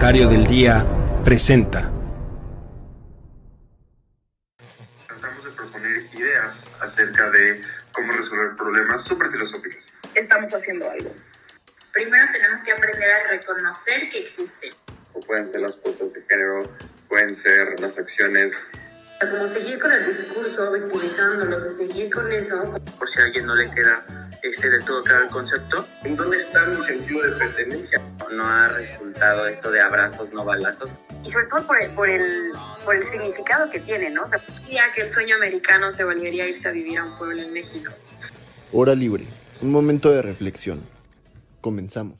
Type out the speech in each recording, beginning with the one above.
Bancario del Día presenta. Tratamos de proponer ideas acerca de cómo resolver problemas súper filosóficos. Estamos haciendo algo. Primero tenemos que aprender a reconocer que existen. O pueden ser las fotos de género, pueden ser las acciones. Como seguir con el discurso, victimizándolos, seguir con eso. Por si a alguien no le queda este, del todo claro el concepto. ¿En dónde está mi sentido de pertenencia? No ha resultado esto de abrazos, no balazos. Y sobre todo por el, por el, por el significado que tiene, ¿no? Ya que el sueño americano se volvería a irse a vivir a un pueblo en México. Hora libre, un momento de reflexión. Comenzamos.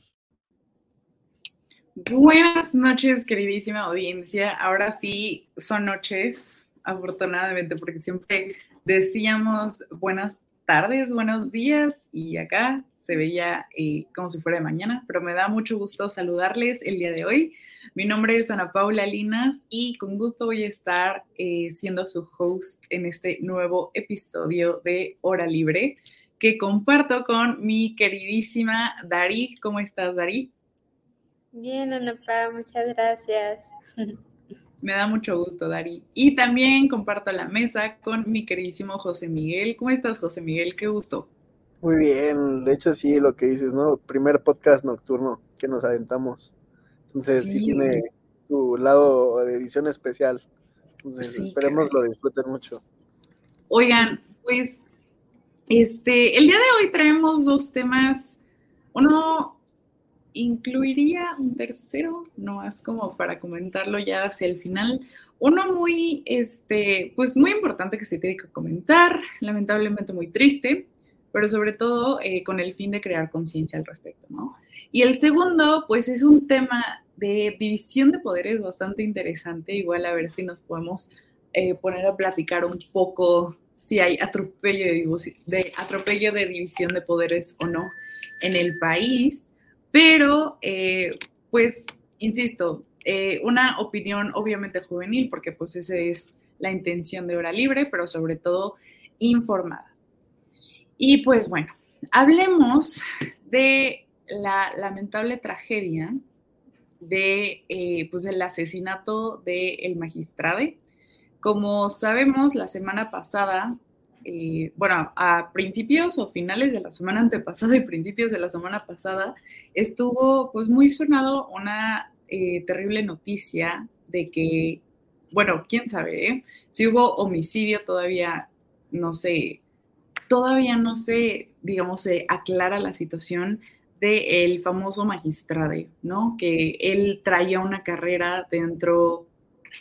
Buenas noches, queridísima audiencia. Ahora sí son noches, afortunadamente, porque siempre decíamos buenas tardes, buenos días y acá se veía eh, como si fuera de mañana, pero me da mucho gusto saludarles el día de hoy. Mi nombre es Ana Paula Linas y con gusto voy a estar eh, siendo su host en este nuevo episodio de Hora Libre que comparto con mi queridísima Dari. ¿Cómo estás, Dari? Bien, Ana Paula, muchas gracias. Me da mucho gusto, Dari. Y también comparto la mesa con mi queridísimo José Miguel. ¿Cómo estás, José Miguel? Qué gusto. Muy bien, de hecho sí, lo que dices, ¿no? Primer podcast nocturno que nos aventamos. Entonces sí, tiene su lado de edición especial. Entonces esperemos lo disfruten mucho. Oigan, pues este, el día de hoy traemos dos temas. Uno incluiría un tercero, no más como para comentarlo ya hacia el final. Uno muy, este, pues muy importante que se tiene que comentar, lamentablemente muy triste, pero sobre todo eh, con el fin de crear conciencia al respecto, ¿no? Y el segundo, pues es un tema de división de poderes bastante interesante, igual a ver si nos podemos eh, poner a platicar un poco si hay atropello de, atropello de división de poderes o no en el país. Pero, eh, pues, insisto, eh, una opinión obviamente juvenil, porque pues esa es la intención de hora libre, pero sobre todo informada. Y pues bueno, hablemos de la lamentable tragedia de, eh, pues, del asesinato del el magistrado. Como sabemos, la semana pasada bueno, a principios o finales de la semana antepasada y principios de la semana pasada, estuvo pues muy sonado una eh, terrible noticia de que, bueno, quién sabe, ¿eh? si hubo homicidio todavía, no sé, todavía no se, digamos, se aclara la situación del famoso magistrado, ¿no? Que él traía una carrera dentro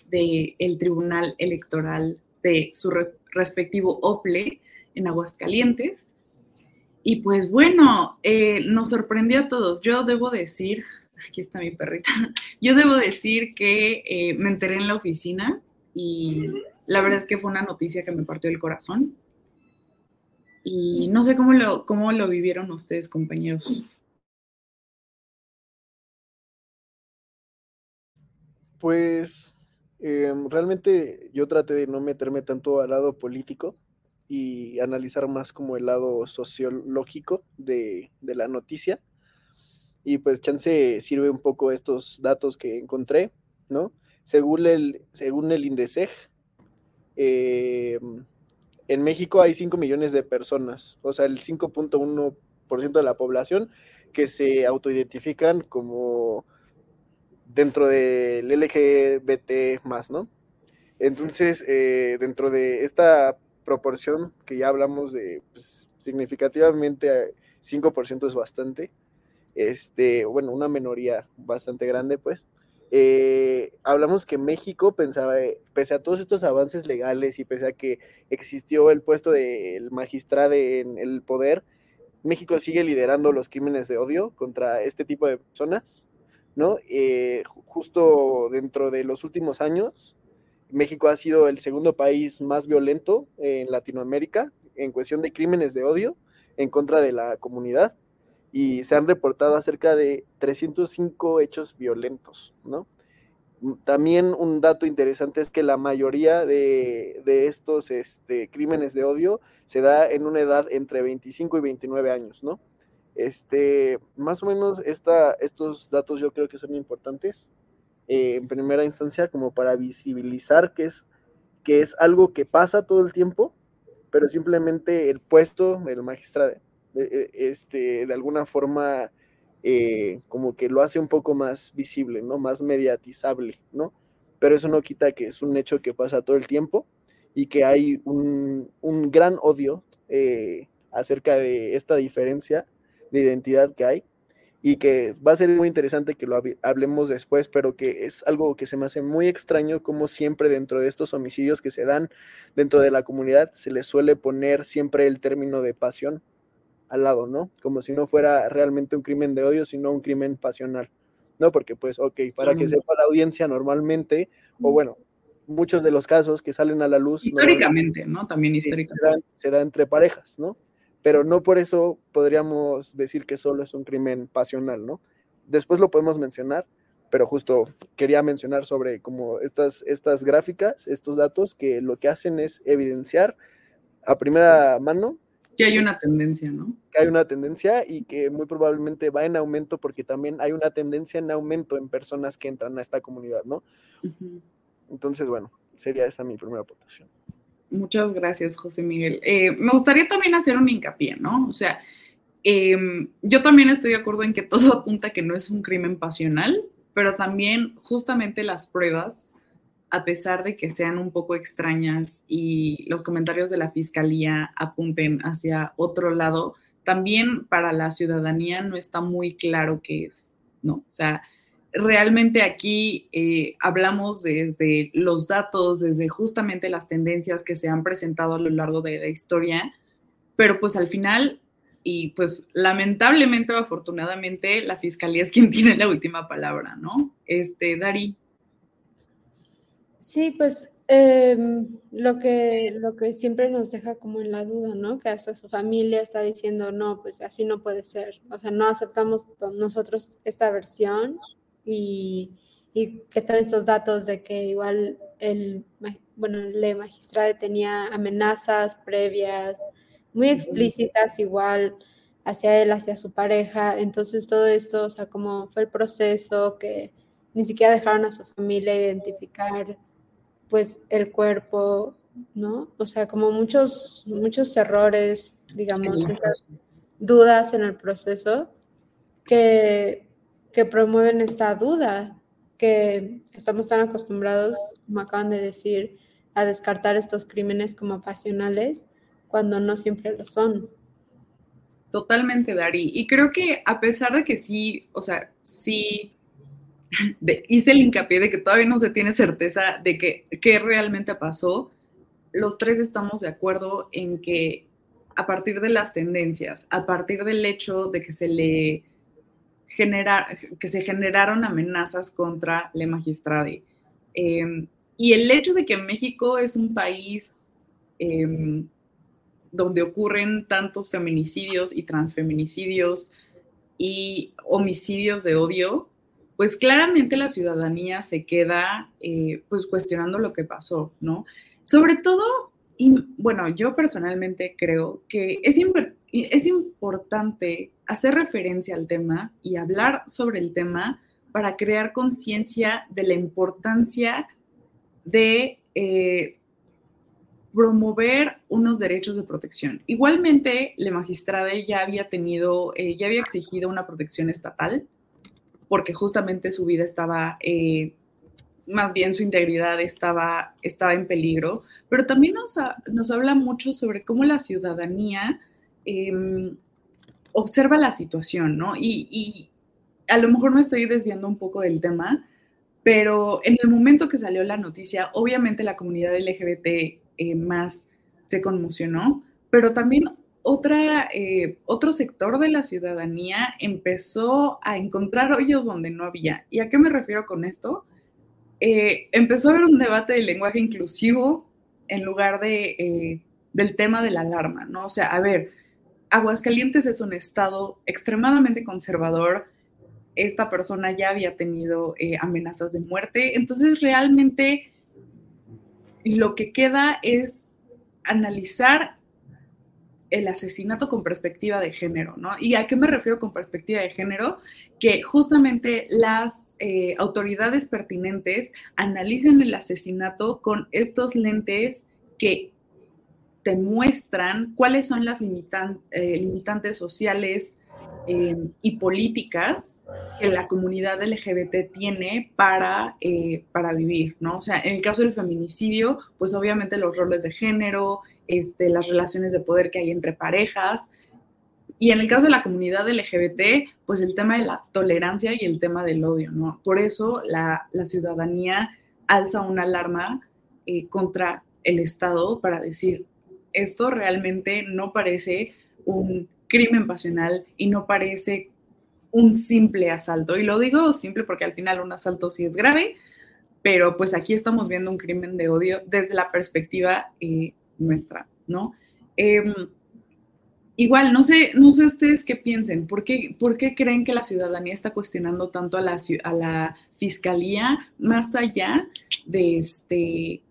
del Tribunal Electoral de su respectivo OPLE en Aguascalientes. Y pues bueno, eh, nos sorprendió a todos. Yo debo decir, aquí está mi perrita, yo debo decir que eh, me enteré en la oficina y la verdad es que fue una noticia que me partió el corazón. Y no sé cómo lo, cómo lo vivieron ustedes, compañeros. Pues Em, realmente yo traté de no meterme tanto al lado político y analizar más como el lado sociológico de, la noticia. Y pues chance sirve un poco estos datos que encontré, ¿no? Según el, según el INDECEG, em, en México hay 5 millones de personas, o sea, el 5.1% de la población que se autoidentifican como dentro del LGBT más, ¿no? Entonces, eh, dentro de esta proporción que ya hablamos de pues, significativamente 5% es bastante, este, bueno, una minoría bastante grande, pues, eh, hablamos que México pensaba, pese a todos estos avances legales y pese a que existió el puesto del magistrado en el poder, México sigue liderando los crímenes de odio contra este tipo de personas ¿no? Eh, justo dentro de los últimos años, México ha sido el segundo país más violento en Latinoamérica en cuestión de crímenes de odio en contra de la comunidad y se han reportado acerca de 305 hechos violentos, ¿no? También un dato interesante es que la mayoría de, estos este, crímenes de odio se da en una edad entre 25 y 29 años, ¿no? Este, más o menos esta, estos datos yo creo que son importantes eh, en primera instancia como para visibilizar que es, que es algo que pasa todo el tiempo, pero simplemente el puesto del magistrado eh, este, de alguna forma eh, como que lo hace un poco más visible, ¿no? Más mediatizable, ¿no? Pero eso no quita que es un hecho que pasa todo el tiempo y que hay un, un gran odio acerca de esta diferencia de identidad que hay y que va a ser muy interesante que lo hablemos después, pero que es algo que se me hace muy extraño como siempre dentro de estos homicidios que se dan dentro de la comunidad se le suele poner siempre el término de pasión al lado, ¿no? Como si no fuera realmente un crimen de odio, sino un crimen pasional, ¿no? Porque pues, ok, para que sepa la audiencia normalmente, o bueno, muchos de los casos que salen a la luz... Históricamente, ¿no? También históricamente. se da entre parejas, ¿no? Pero no por eso podríamos decir que solo es un crimen pasional, ¿no? Después lo podemos mencionar, pero justo quería mencionar sobre como estas, estas gráficas, estos datos que lo que hacen es evidenciar a primera mano que hay una tendencia, ¿no? Que hay una tendencia y que muy probablemente va en aumento porque también hay una tendencia en aumento en personas que entran a esta comunidad, ¿no? Entonces, bueno, sería esa mi primera aportación. Muchas gracias, José Miguel. Eh, me gustaría también hacer un hincapié, ¿no? O sea, em, yo también estoy de acuerdo en que todo apunta que no es un crimen pasional, pero también justamente las pruebas, a pesar de que sean un poco extrañas y los comentarios de la fiscalía apunten hacia otro lado, también para la ciudadanía no está muy claro qué es, ¿no? O sea, realmente aquí eh, hablamos desde los datos, desde justamente las tendencias que se han presentado a lo largo de la historia, pero pues al final, y pues lamentablemente o afortunadamente, la fiscalía es quien tiene la última palabra, ¿no? Este, Dari. Sí, pues em, lo, que, lo que siempre nos deja como en la duda, ¿no? Que hasta su familia está diciendo, no, pues así no puede ser. O sea, no aceptamos nosotros esta versión y, y, que están estos datos de que igual el, bueno, el magistrado tenía amenazas previas muy explícitas igual hacia él, hacia su pareja. Entonces todo esto, o sea, como fue el proceso que ni siquiera dejaron a su familia identificar pues el cuerpo, ¿no? O sea, como muchos, muchos errores, digamos, muchas dudas en el proceso que que promueven esta duda, que estamos tan acostumbrados, como acaban de decir, a descartar estos crímenes como pasionales cuando no siempre lo son. Totalmente, Dari. Y creo que a pesar de que sí, o sea, sí hice el hincapié de que todavía no se tiene certeza de que qué realmente pasó, los tres estamos de acuerdo en que a partir de las tendencias, a partir del hecho de que se le que se generaron amenazas contra Le Magistrade. Em, y el hecho de que México es un país em, donde ocurren tantos feminicidios y transfeminicidios y homicidios de odio, pues claramente la ciudadanía se queda eh, pues cuestionando lo que pasó, ¿no? Sobre todo, y, bueno, yo personalmente creo que es, es hacer referencia al tema y hablar sobre el tema para crear conciencia de la importancia de eh, promover unos derechos de protección. Igualmente, la magistrada ya había tenido, eh, ya había exigido una protección estatal, porque justamente su vida estaba, eh, más bien su integridad estaba, estaba en peligro, pero también nos, nos habla mucho sobre cómo la ciudadanía em, observa la situación, ¿no? Y, a lo mejor me estoy desviando un poco del tema, pero en el momento que salió la noticia, obviamente la comunidad LGBT eh, más se conmocionó, pero también otra, eh, otro sector de la ciudadanía empezó a encontrar hoyos donde no había. ¿Y a qué me refiero con esto? Eh, empezó a haber un debate de lenguaje inclusivo en lugar de, del tema de la alarma, ¿no? O sea, a ver, Aguascalientes es un estado extremadamente conservador. Esta persona ya había tenido eh, amenazas de muerte. Entonces, realmente lo que queda es analizar el asesinato con perspectiva de género, ¿no? ¿Y a qué me refiero con perspectiva de género? Que justamente las eh, autoridades pertinentes analicen el asesinato con estos lentes que te muestran cuáles son las eh, limitantes sociales eh, y políticas que la comunidad LGBT tiene para, para vivir, ¿no? O sea, en el caso del feminicidio, pues obviamente los roles de género, este, las relaciones de poder que hay entre parejas. Y en el caso de la comunidad LGBT, pues el tema de la tolerancia y el tema del odio, ¿no? Por eso la, ciudadanía alza una alarma eh, contra el Estado para decir, esto realmente no parece un crimen pasional y no parece un simple asalto. Y lo digo simple porque al final un asalto sí es grave, pero pues aquí estamos viendo un crimen de odio desde la perspectiva eh, nuestra, ¿no? Em, igual, no sé, no sé ustedes qué piensen, ¿por qué, ¿por qué creen que la ciudadanía está cuestionando tanto a la, a la fiscalía más allá de este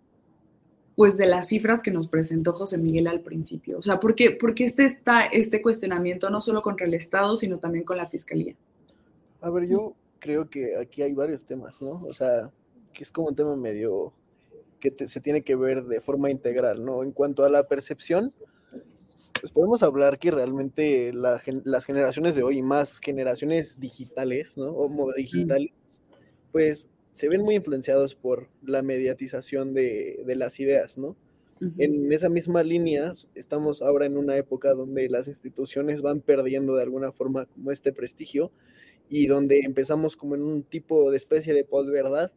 pues de las cifras que nos presentó José Miguel al principio. O sea, ¿por qué, porque este, está, este cuestionamiento no solo contra el Estado, sino también con la Fiscalía? A ver, yo creo que aquí hay varios temas, ¿no? O sea, que es como un tema medio que se tiene que ver de forma integral, ¿no? En cuanto a la percepción, pues podemos hablar que realmente las generaciones de hoy, más generaciones digitales, ¿no? O digitales, pues se ven muy influenciados por la mediatización de, de las ideas, ¿no? En esa misma línea, estamos ahora en una época donde las instituciones van perdiendo de alguna forma como este prestigio y donde empezamos como en un tipo de especie de posverdad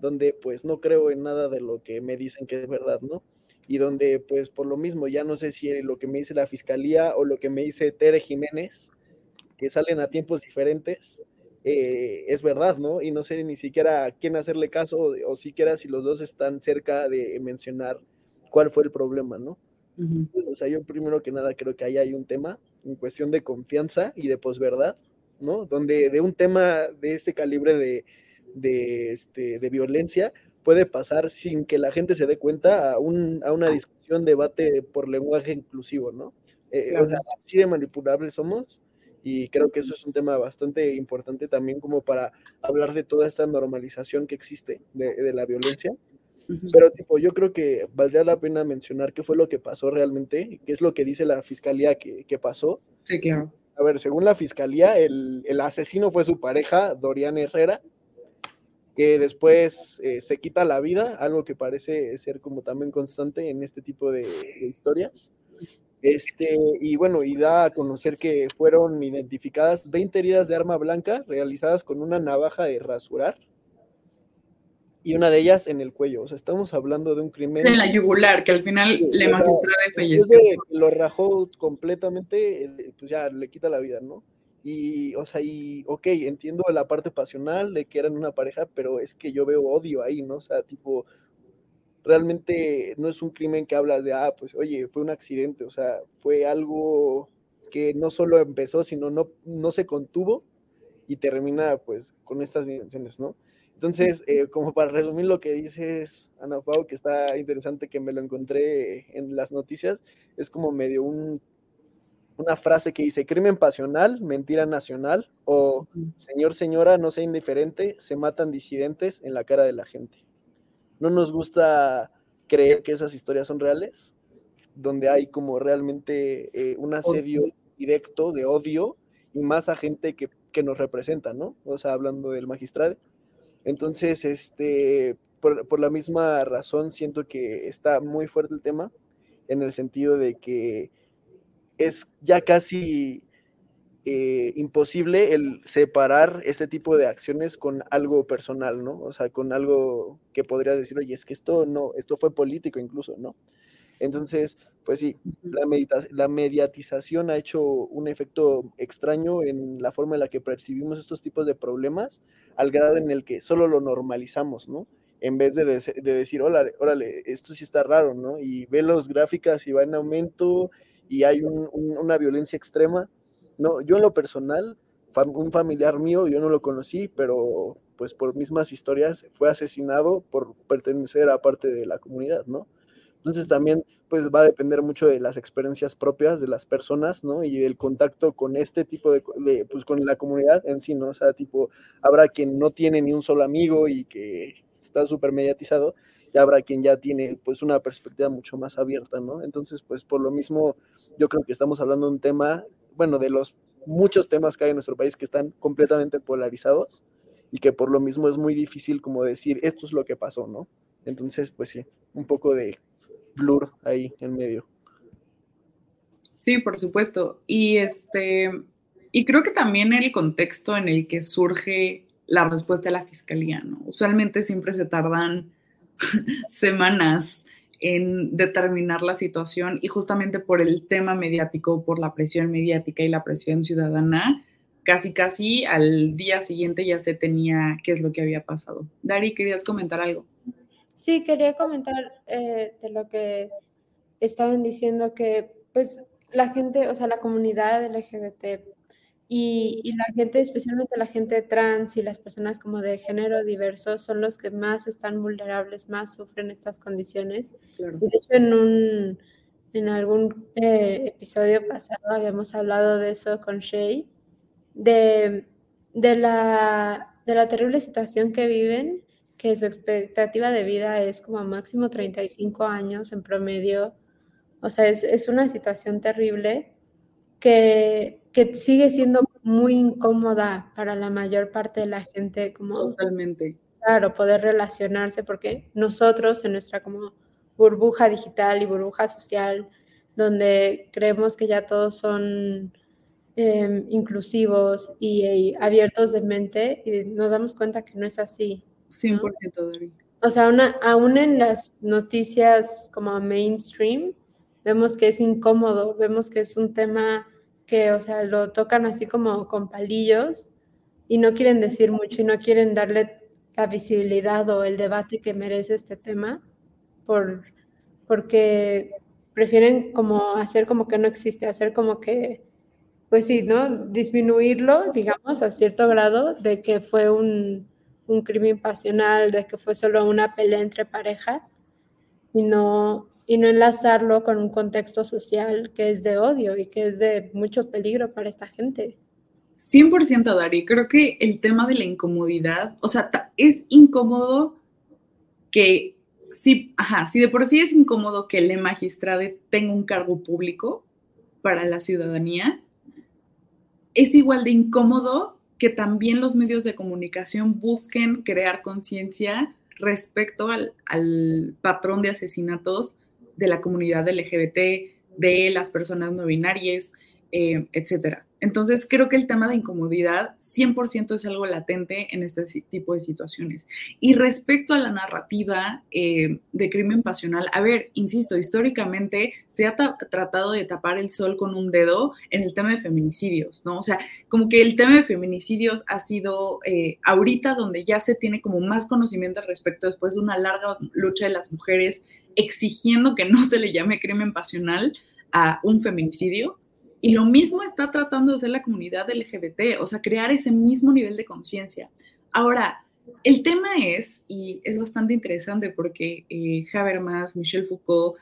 donde pues no creo en nada de lo que me dicen que es verdad, ¿no? Y donde pues por lo mismo ya no sé si lo que me dice la fiscalía o lo que me dice Tere Jiménez, que salen a tiempos diferentes, eh, es verdad, ¿no? Y no sé ni siquiera a quién hacerle caso o, siquiera si los dos están cerca de mencionar cuál fue el problema, ¿no? O sea, yo primero que nada creo que ahí hay un tema en cuestión de confianza y de posverdad, ¿no? Donde de un tema de ese calibre de de, este, de violencia puede pasar sin que la gente se dé cuenta a, un, a una discusión, debate por lenguaje inclusivo, ¿no? Eh, o sea, así de manipulables somos y creo que eso es un tema bastante importante también como para hablar de toda esta normalización que existe de, de la violencia. Pero tipo, yo creo que valdría la pena mencionar qué fue lo que pasó realmente, qué es lo que dice la fiscalía que, que pasó. Sí, claro. A ver, según la fiscalía, el, el asesino fue su pareja, Dorian Herrera, que después eh, se quita la vida, algo que parece ser como también constante en este tipo de, historias. Este, y bueno, y da a conocer que fueron identificadas 20 heridas de arma blanca realizadas con una navaja de rasurar y una de ellas en el cuello. O sea, estamos hablando de un crimen. En la yugular, que al final le magistrada falleció. Lo rajó completamente, eh, pues ya le quita la vida, ¿no? Y, o sea, y, ok, entiendo la parte pasional de que eran una pareja, pero es que yo veo odio ahí, ¿no? O sea, tipo, realmente no es un crimen que hablas de, ah, pues, oye, fue un accidente, o sea, fue algo que no solo empezó, sino no, no se contuvo y termina, pues, con estas dimensiones, ¿no? Entonces, eh, como para resumir lo que dices, Ana Pau, que está interesante que me lo encontré en las noticias, es como medio un una frase que dice crimen pasional, mentira nacional o señor, señora, no sea indiferente, se matan disidentes en la cara de la gente. No nos gusta creer que esas historias son reales, donde hay como realmente eh, un asedio directo de odio y más a gente que, nos representa, ¿no? O sea, hablando del magistrado. Entonces, este, por, por la misma razón, siento que está muy fuerte el tema, en el sentido de que es ya casi eh, imposible el separar este tipo de acciones con algo personal, ¿no? O sea, con algo que podría decir, oye, es que esto no, esto fue político incluso, ¿no? Entonces, pues sí, la, la mediatización ha hecho un efecto extraño en la forma en la que percibimos estos tipos de problemas, al grado en el que solo lo normalizamos, ¿no? En vez de, de decir, órale, órale, esto sí está raro, ¿no? Y ve las gráficas y va en aumento y hay una violencia extrema. No, yo en lo personal, un familiar mío, yo no lo conocí, pero pues por mismas historias fue asesinado por pertenecer a parte de la comunidad, ¿no? Entonces también pues va a depender mucho de las experiencias propias de las personas, ¿no? Y del contacto con este tipo de, pues con la comunidad en sí, ¿no? O sea, tipo, habrá quien no tiene ni un solo amigo y que está súper mediatizado, y habrá quien ya tiene pues una perspectiva mucho más abierta, ¿no? Entonces, pues por lo mismo, yo creo que estamos hablando de un tema, bueno, de los muchos temas que hay en nuestro país que están completamente polarizados y que por lo mismo es muy difícil como decir, esto es lo que pasó, ¿no? Entonces, pues sí, un poco de blur ahí en medio. Sí, por supuesto. Y este, y creo que también el contexto en el que surge la respuesta de la fiscalía, ¿no? Usualmente siempre se tardan semanas en determinar la situación y justamente por el tema mediático, por la presión mediática y la presión ciudadana, casi casi al día siguiente ya se tenía qué es lo que había pasado. Dari, ¿querías comentar algo? Sí, quería comentar eh, de lo que estaban diciendo que pues la gente, o sea, la comunidad LGBT y, y, la gente, especialmente la gente trans y las personas como de género diverso, son los que más están vulnerables, más sufren estas condiciones. Y de hecho, en, un, en algún eh, episodio pasado habíamos hablado de eso con Shay, de, de, la, de la terrible situación que viven que su expectativa de vida es como máximo 35 años en promedio. O sea, es, es una situación terrible que, que, sigue siendo muy incómoda para la mayor parte de la gente. Como, Totalmente. Claro, poder relacionarse porque nosotros en nuestra como burbuja digital y burbuja social, donde creemos que ya todos son eh, inclusivos y, y, abiertos de mente, y nos damos cuenta que no es así. 100% O sea, una, aún en las noticias como mainstream, vemos que es incómodo, vemos que es un tema que, o sea, lo tocan así como con palillos y no quieren decir mucho y no quieren darle la visibilidad o el debate que merece este tema por, porque prefieren como hacer como que no existe, hacer como que, pues sí, ¿no? Disminuirlo, digamos, a cierto grado de que fue un, un crimen pasional, de que fue solo una pelea entre pareja y no, y no enlazarlo con un contexto social que es de odio y que es de mucho peligro para esta gente. 100% Dari, creo que el tema de la incomodidad, o sea, es incómodo que, si, ajá, si de por sí es incómodo que el magistrado tenga un cargo público para la ciudadanía, es igual de incómodo que también los medios de comunicación busquen crear conciencia respecto al, al, patrón de asesinatos de la comunidad LGBT, de las personas no binarias, eh, etcétera. Entonces, creo que el tema de incomodidad 100% es algo latente en este tipo de situaciones. Y respecto a la narrativa eh, de crimen pasional, a ver, insisto, históricamente se ha tratado de tapar el sol con un dedo en el tema de feminicidios, ¿no? O sea, como que el tema de feminicidios ha sido eh, ahorita donde ya se tiene como más conocimiento respecto después de una larga lucha de las mujeres exigiendo que no se le llame crimen pasional a un feminicidio y lo mismo está tratando de hacer la comunidad LGBT, o sea, crear ese mismo nivel de conciencia. Ahora, el tema es, y es bastante interesante porque eh, Habermas, Michel Foucault,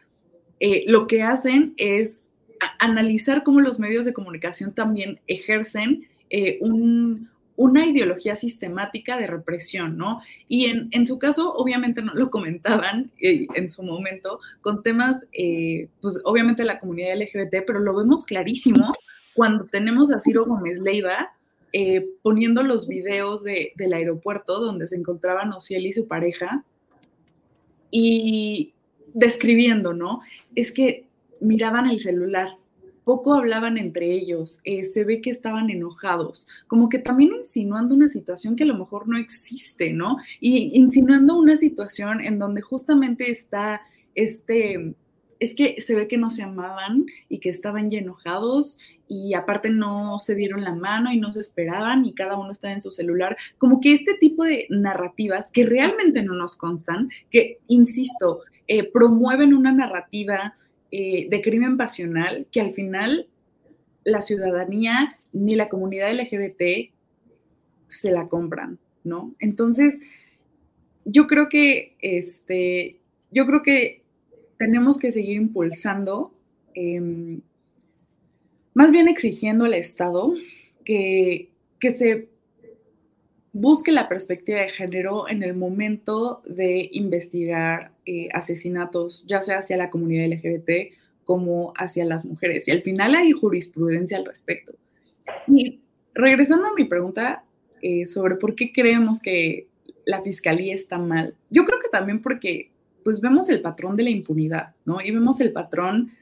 eh, lo que hacen es analizar cómo los medios de comunicación también ejercen eh, un, una ideología sistemática de represión, ¿no? Y en, en su caso, obviamente no lo comentaban eh, en su momento con temas, eh, pues obviamente la comunidad LGBT, pero lo vemos clarísimo cuando tenemos a Ciro Gómez Leiva eh, poniendo los videos de, del aeropuerto donde se encontraban Ociel y su pareja y describiendo, ¿no? Es que miraban el celular, poco hablaban entre ellos, eh, se ve que estaban enojados, como que también insinuando una situación que a lo mejor no existe, ¿no? Y insinuando una situación en donde justamente está este, es que se ve que no se amaban y que estaban ya enojados y aparte no se dieron la mano y no se esperaban y cada uno estaba en su celular, como que este tipo de narrativas que realmente no nos constan, que, insisto, eh, promueven una narrativa eh, de crimen pasional que al final la ciudadanía ni la comunidad LGBT se la compran, ¿no? Entonces, yo creo que, este, yo creo que tenemos que seguir impulsando, em, más bien exigiendo al Estado que, que se busque la perspectiva de género en el momento de investigar eh, asesinatos, ya sea hacia la comunidad LGBT como hacia las mujeres. Y al final hay jurisprudencia al respecto. Y regresando a mi pregunta eh, sobre por qué creemos que la fiscalía está mal, yo creo que también porque pues vemos el patrón de la impunidad, ¿no? Y vemos el patrón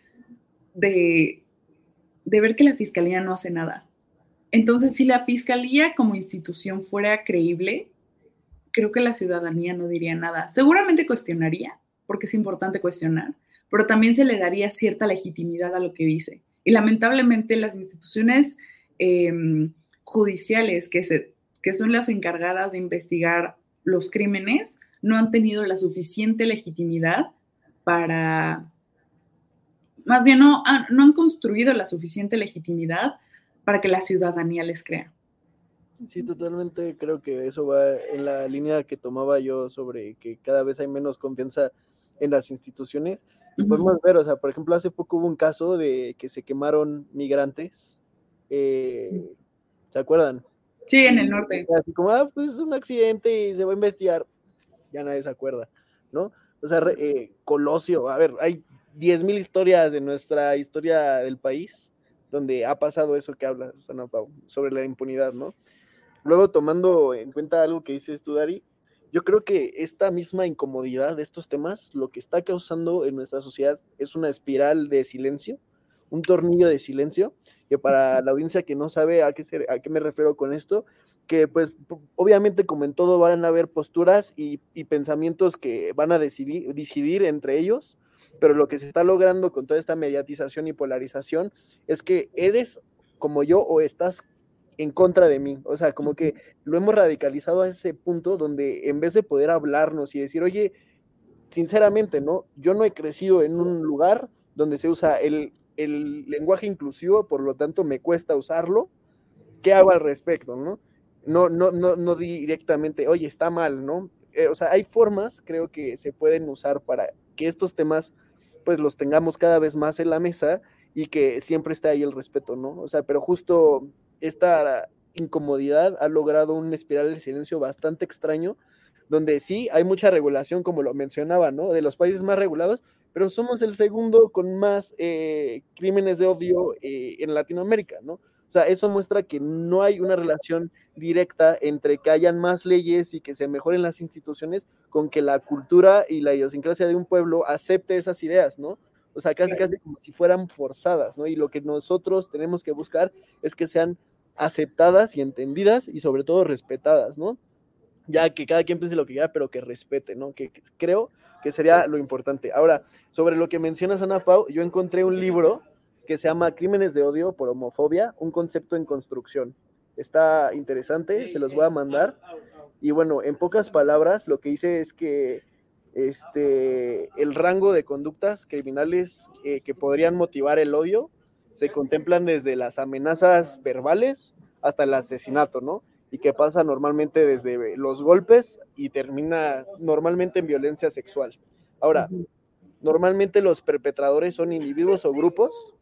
de, de ver que la fiscalía no hace nada. Entonces, si la fiscalía como institución fuera creíble, creo que la ciudadanía no diría nada. Seguramente cuestionaría, porque es importante cuestionar, pero también se le daría cierta legitimidad a lo que dice. Y lamentablemente las instituciones em, judiciales que, se, que son las encargadas de investigar los crímenes no han tenido la suficiente legitimidad para, más bien no, no han construido la suficiente legitimidad para que la ciudadanía les crea. Sí, totalmente creo que eso va en la línea que tomaba yo sobre que cada vez hay menos confianza en las instituciones. Y podemos ver, o sea, por ejemplo, hace poco hubo un caso de que se quemaron migrantes. Eh, ¿Se acuerdan? Sí, en el norte. Así como, ah, pues un accidente y se va a investigar. Ya nadie se acuerda, ¿no? O sea, eh, Colosio, a ver, hay 10.000 historias de nuestra historia del país donde ha pasado eso que hablas, Ana Pau, sobre la impunidad, ¿no? Luego, tomando en cuenta algo que dices tú, Dari, yo creo que esta misma incomodidad de estos temas, lo que está causando en nuestra sociedad es una espiral de silencio, un tornillo de silencio, que para la audiencia que no sabe a qué, a qué me refiero con esto, que pues obviamente como en todo van a haber posturas y, pensamientos que van a decidir, decidir entre ellos, pero lo que se está logrando con toda esta mediatización y polarización es que eres como yo o estás en contra de mí. O sea, como que lo hemos radicalizado a ese punto donde en vez de poder hablarnos y decir, oye, sinceramente, ¿no? Yo no he crecido en un lugar donde se usa el, el lenguaje inclusivo, por lo tanto me cuesta usarlo. ¿Qué hago al respecto, no? No, no, no, no directamente, oye, está mal, ¿no? Eh, o sea, hay formas, creo que se pueden usar para que estos temas, pues los tengamos cada vez más en la mesa y que siempre esté ahí el respeto, ¿no? O sea, pero justo esta incomodidad ha logrado un espiral de silencio bastante extraño, donde sí hay mucha regulación, como lo mencionaba, ¿no? De los países más regulados, pero somos el segundo con más eh, crímenes de odio eh, en Latinoamérica, ¿no? O sea, eso muestra que no hay una relación directa entre que hayan más leyes y que se mejoren las instituciones con que la cultura y la idiosincrasia de un pueblo acepte esas ideas, ¿no? O sea, casi, casi como si fueran forzadas, ¿no? Y lo que nosotros tenemos que buscar es que sean aceptadas y entendidas y sobre todo respetadas, ¿no? Ya que cada quien piense lo que quiera, pero que respete, ¿no? Que, creo que sería lo importante. Ahora, sobre lo que mencionas, Ana Pau, yo encontré un libro que se llama Crímenes de Odio por Homofobia, un concepto en construcción. Está interesante, se los voy a mandar. Y bueno, en pocas palabras, lo que dice es que este, el rango de conductas criminales eh, que podrían motivar el odio se contemplan desde las amenazas verbales hasta el asesinato, ¿no? Y que pasa normalmente desde los golpes y termina normalmente en violencia sexual. Ahora, normalmente los perpetradores son individuos o grupos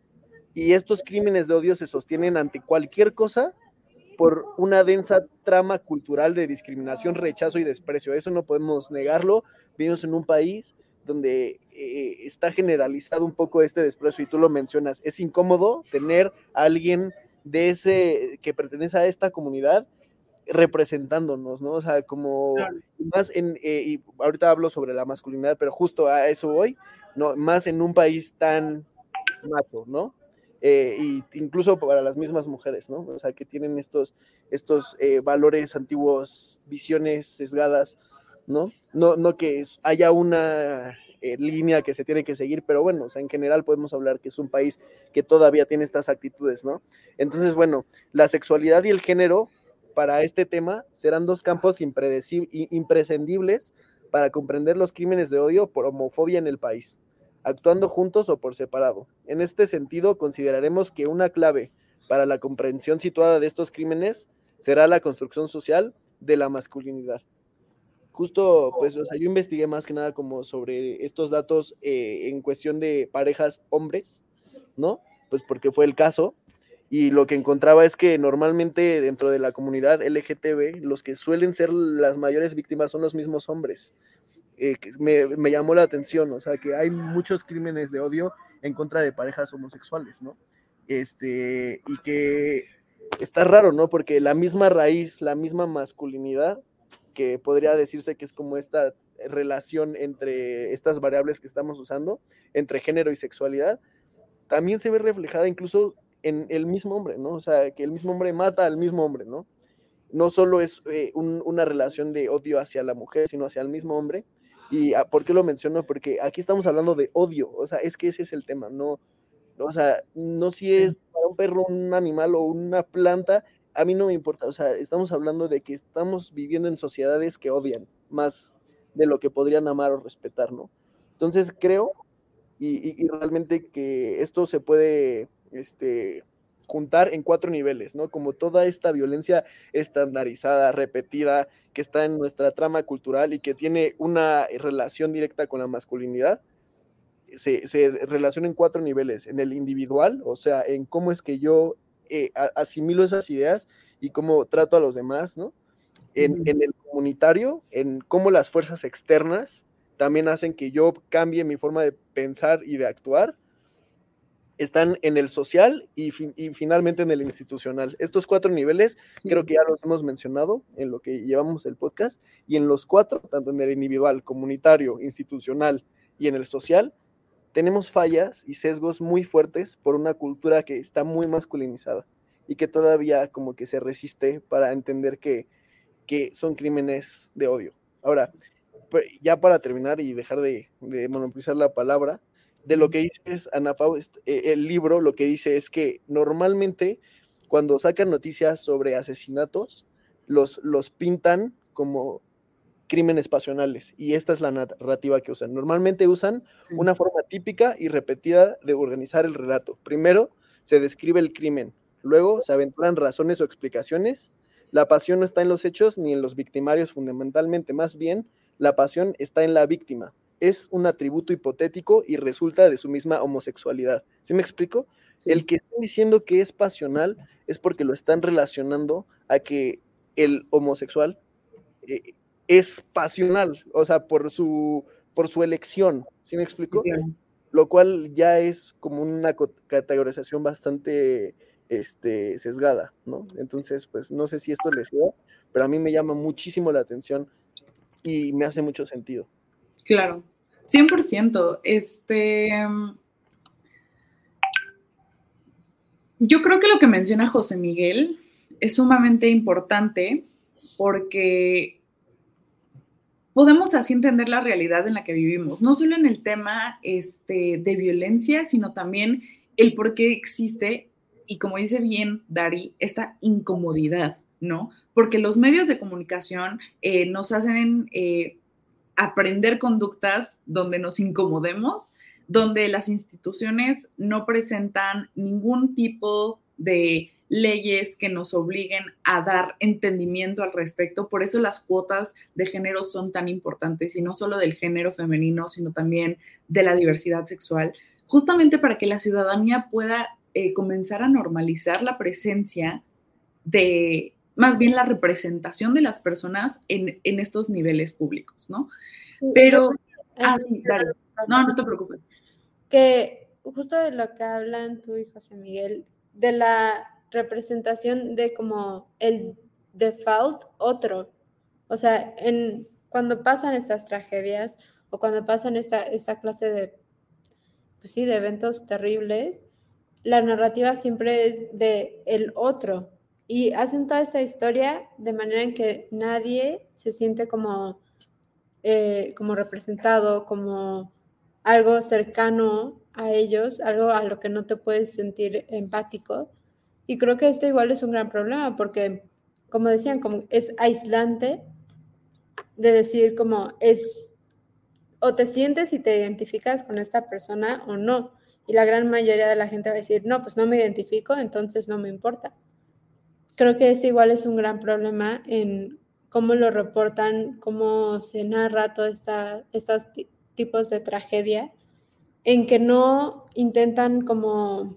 y estos crímenes de odio se sostienen ante cualquier cosa por una densa trama cultural de discriminación, rechazo y desprecio. Eso no podemos negarlo. Vivimos en un país donde eh, está generalizado un poco este desprecio y tú lo mencionas. Es incómodo tener a alguien de ese que pertenece a esta comunidad representándonos, ¿no? O sea, como más en, eh, y ahorita hablo sobre la masculinidad, pero justo a eso voy, ¿no? Más en un país tan macho, ¿no? Eh, y incluso para las mismas mujeres, ¿no? O sea, que tienen estos, estos eh, valores antiguos, visiones sesgadas, ¿no? No, no que haya una eh, línea que se tiene que seguir, pero bueno, o sea, en general podemos hablar que es un país que todavía tiene estas actitudes, ¿no? Entonces, bueno, la sexualidad y el género para este tema serán dos campos imprescindibles para comprender los crímenes de odio por homofobia en el país actuando juntos o por separado. En este sentido, consideraremos que una clave para la comprensión situada de estos crímenes será la construcción social de la masculinidad. justo, pues, yo investigué más que nada como sobre estos datos eh, en cuestión de parejas hombres, ¿no? Pues porque fue el caso. Y lo que encontraba es que normalmente dentro de la comunidad LGTB, los que suelen ser las mayores víctimas son los mismos hombres. Eh, me, me, llamó la atención, o sea, que hay muchos crímenes de odio en contra de parejas homosexuales, ¿no? Este, y que está raro, ¿no? Porque la misma raíz, la misma masculinidad, que podría decirse que es como esta relación entre estas variables que estamos usando, entre género y sexualidad, también se ve reflejada incluso en el mismo hombre, ¿no? O sea, que el mismo hombre mata al mismo hombre, ¿no? No solo es eh, un, una relación de odio hacia la mujer, sino hacia el mismo hombre, ¿Y ah, por qué lo menciono? Porque aquí estamos hablando de odio, o sea, es que ese es el tema, no, o sea, no si es para un perro, un animal o una planta, a mí no me importa, o sea, estamos hablando de que estamos viviendo en sociedades que odian más de lo que podrían amar o respetar, ¿no? Entonces creo y, y realmente que esto se puede, este, juntar en cuatro niveles, ¿no? Como toda esta violencia estandarizada, repetida, que está en nuestra trama cultural y que tiene una relación directa con la masculinidad, se, relaciona en cuatro niveles, en el individual, o sea, en cómo es que yo eh, asimilo esas ideas y cómo trato a los demás, ¿no? En, en el comunitario, en cómo las fuerzas externas también hacen que yo cambie mi forma de pensar y de actuar, están en el social y, finalmente en el institucional. Estos cuatro niveles creo que ya los hemos mencionado en lo que llevamos el podcast y en los cuatro, tanto en el individual, comunitario, institucional y en el social, tenemos fallas y sesgos muy fuertes por una cultura que está muy masculinizada y que todavía como que se resiste para entender que, que son crímenes de odio. Ahora, ya para terminar y dejar de, de monopolizar la palabra, de lo que dices, Ana Pau, eh, el libro lo que dice es que normalmente cuando sacan noticias sobre asesinatos, los, los pintan como crímenes pasionales y esta es la narrativa que usan. Normalmente usan una forma típica y repetida de organizar el relato. Primero se describe el crimen, luego se aventuran razones o explicaciones. La pasión no está en los hechos ni en los victimarios fundamentalmente, más bien la pasión está en la víctima, es un atributo hipotético y resulta de su misma homosexualidad. ¿Sí me explico? El que están diciendo que es pasional es porque lo están relacionando a que el homosexual eh, es pasional, o sea, por su, por su elección. ¿Sí me explico? Lo cual ya es como una categorización bastante este, sesgada, ¿no? Entonces, pues no sé si esto les dio, pero a mí me llama muchísimo la atención y me hace mucho sentido. Claro, 100%. Este, yo creo que lo que menciona José Miguel es sumamente importante porque podemos así entender la realidad en la que vivimos, no solo en el tema este, de violencia, sino también el por qué existe, y como dice bien Dari, esta incomodidad, ¿no? Porque los medios de comunicación eh, nos hacen eh, aprender conductas donde nos incomodemos, donde las instituciones no presentan ningún tipo de leyes que nos obliguen a dar entendimiento al respecto. Por eso las cuotas de género son tan importantes, y no solo del género femenino, sino también de la diversidad sexual, justamente para que la ciudadanía pueda eh, comenzar a normalizar la presencia de más bien la representación de las personas en, estos niveles públicos, ¿no? Pero, ah, sí, dale. No, no te preocupes. Que justo de lo que hablan tú y José Miguel, de la representación de como el default otro. O sea, en, cuando pasan estas tragedias o cuando pasan esta, esta clase de, pues sí, de eventos terribles, la narrativa siempre es de el otro, y hacen toda esta historia de manera en que nadie se siente como, eh, como representado, como algo cercano a ellos, algo a lo que no te puedes sentir empático. Y creo que esto igual es un gran problema porque, como decían, como es aislante de decir como es o te sientes y te identificas con esta persona o no. Y la gran mayoría de la gente va a decir, no, pues no me identifico, entonces no me importa creo que eso igual es un gran problema en cómo lo reportan, cómo se narra todos estos tipos de tragedia, en que no intentan como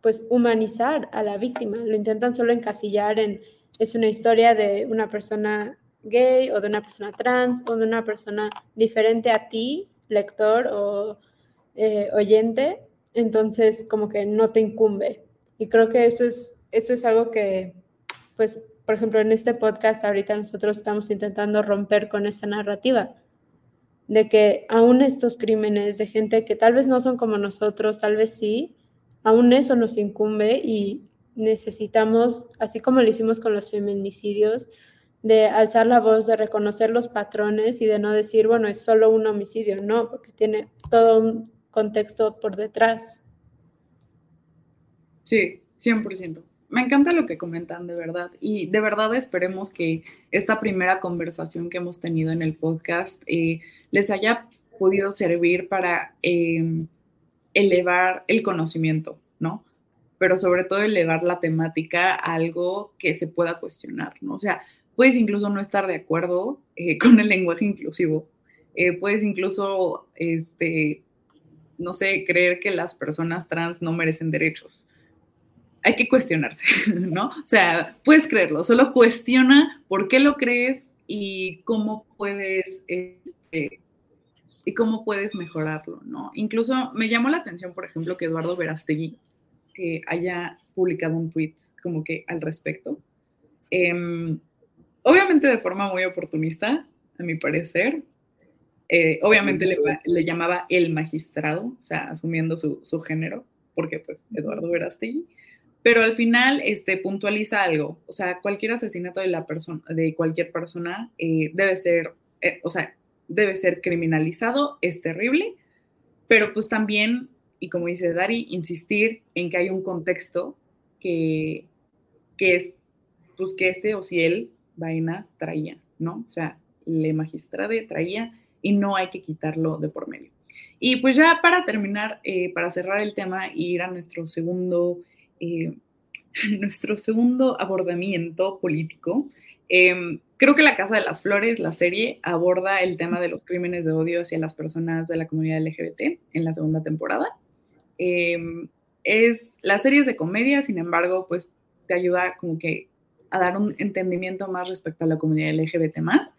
pues humanizar a la víctima, lo intentan solo encasillar en es una historia de una persona gay o de una persona trans o de una persona diferente a ti, lector o eh, oyente, entonces como que no te incumbe. Y creo que esto es, esto es algo que, pues, por ejemplo, en este podcast ahorita nosotros estamos intentando romper con esa narrativa de que aún estos crímenes de gente que tal vez no son como nosotros, tal vez sí, aún eso nos incumbe y necesitamos, así como lo hicimos con los feminicidios, de alzar la voz, de reconocer los patrones y de no decir, bueno, es solo un homicidio, no, porque tiene todo un contexto por detrás. Sí, 100%. Me encanta lo que comentan, de verdad. Y de verdad esperemos que esta primera conversación que hemos tenido en el podcast eh, les haya podido servir para em, elevar el conocimiento, ¿no? Pero sobre todo elevar la temática a algo que se pueda cuestionar, ¿no? O sea, puedes incluso no estar de acuerdo eh, con el lenguaje inclusivo, eh, puedes incluso, este, no sé, creer que las personas trans no merecen derechos. Hay que cuestionarse, ¿no? O sea, puedes creerlo, solo cuestiona por qué lo crees y cómo puedes, este, y cómo puedes mejorarlo, ¿no? Incluso me llamó la atención, por ejemplo, que Eduardo Verastegui eh, haya publicado un tweet como que al respecto. Em, obviamente de forma muy oportunista, a mi parecer. Eh, obviamente le, llamaba el magistrado, o sea, asumiendo su, género, porque pues Eduardo Verastegui. Pero al final este, puntualiza algo, o sea, cualquier asesinato de, la persona, de cualquier persona eh, debe ser, eh, o sea, debe ser criminalizado, es terrible, pero pues también, y como dice Dari, insistir en que hay un contexto que, que es, pues que este o si él vaina traía, ¿no? O sea, le magistrade traía y no hay que quitarlo de por medio. Y pues ya para terminar, eh, para cerrar el tema y ir a nuestro segundo, eh, nuestro segundo abordamiento político, em, creo que La Casa de las Flores, la serie, aborda el tema de los crímenes de odio hacia las personas de la comunidad LGBT en la segunda temporada. Em, es, la serie es de comedia, sin embargo, pues te ayuda como que a dar un entendimiento más respecto a la comunidad LGBT más.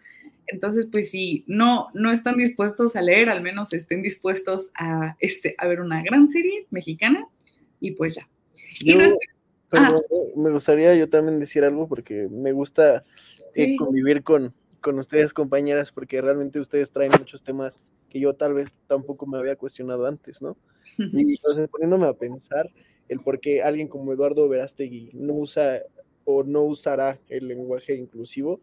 Entonces, pues si no, no están dispuestos a leer, al menos estén dispuestos a, este, a ver una gran serie mexicana y pues ya. Ah. me gustaría yo también decir algo porque me gusta eh, convivir con, con ustedes, compañeras, porque realmente ustedes traen muchos temas que yo tal vez tampoco me había cuestionado antes, ¿no? Y entonces poniéndome a pensar el por qué alguien como Eduardo Verástegui no usa o no usará el lenguaje inclusivo.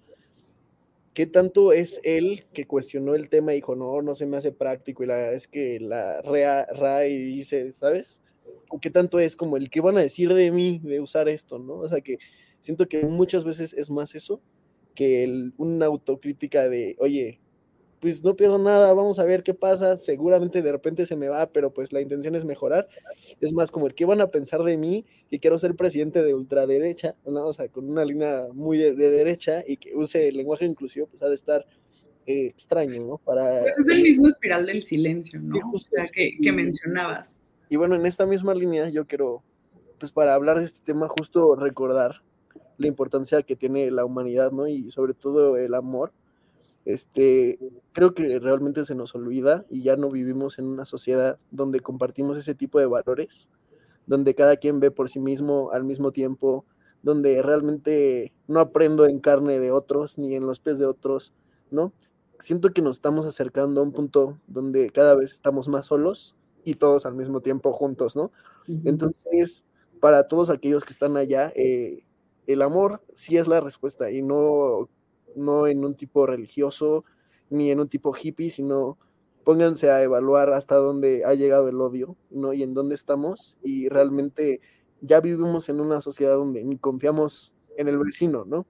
¿Qué tanto es él que cuestionó el tema y dijo, no, no se me hace práctico y la verdad es que la RAI dice, ¿sabes? ¿O qué tanto es como el que van a decir de mí de usar esto, ¿no? O sea que siento que muchas veces es más eso que el, una autocrítica de, oye, pues no pierdo nada, vamos a ver qué pasa, seguramente de repente se me va, pero pues la intención es mejorar. Es más como el que van a pensar de mí, que quiero ser presidente de ultraderecha, ¿no? o sea, con una línea muy de, derecha y que use el lenguaje inclusivo, pues ha de estar eh, extraño, ¿no? Para, pues es el mismo espiral del silencio, ¿no? o sea, que, que mencionabas. Y bueno, en esta misma línea yo quiero, pues para hablar de este tema, justo recordar la importancia que tiene la humanidad, ¿no? Y sobre todo el amor este, creo que realmente se nos olvida y ya no vivimos en una sociedad donde compartimos ese tipo de valores, donde cada quien ve por sí mismo al mismo tiempo, donde realmente no aprendo en carne de otros ni en los pies de otros, ¿no? Siento que nos estamos acercando a un punto donde cada vez estamos más solos y todos al mismo tiempo juntos, ¿no? Entonces, para todos aquellos que están allá, eh, el amor sí es la respuesta y no no en un tipo religioso ni en un tipo hippie, sino pónganse a evaluar hasta dónde ha llegado el odio, ¿no? Y en dónde estamos y realmente ya vivimos en una sociedad donde ni confiamos en el vecino, ¿no?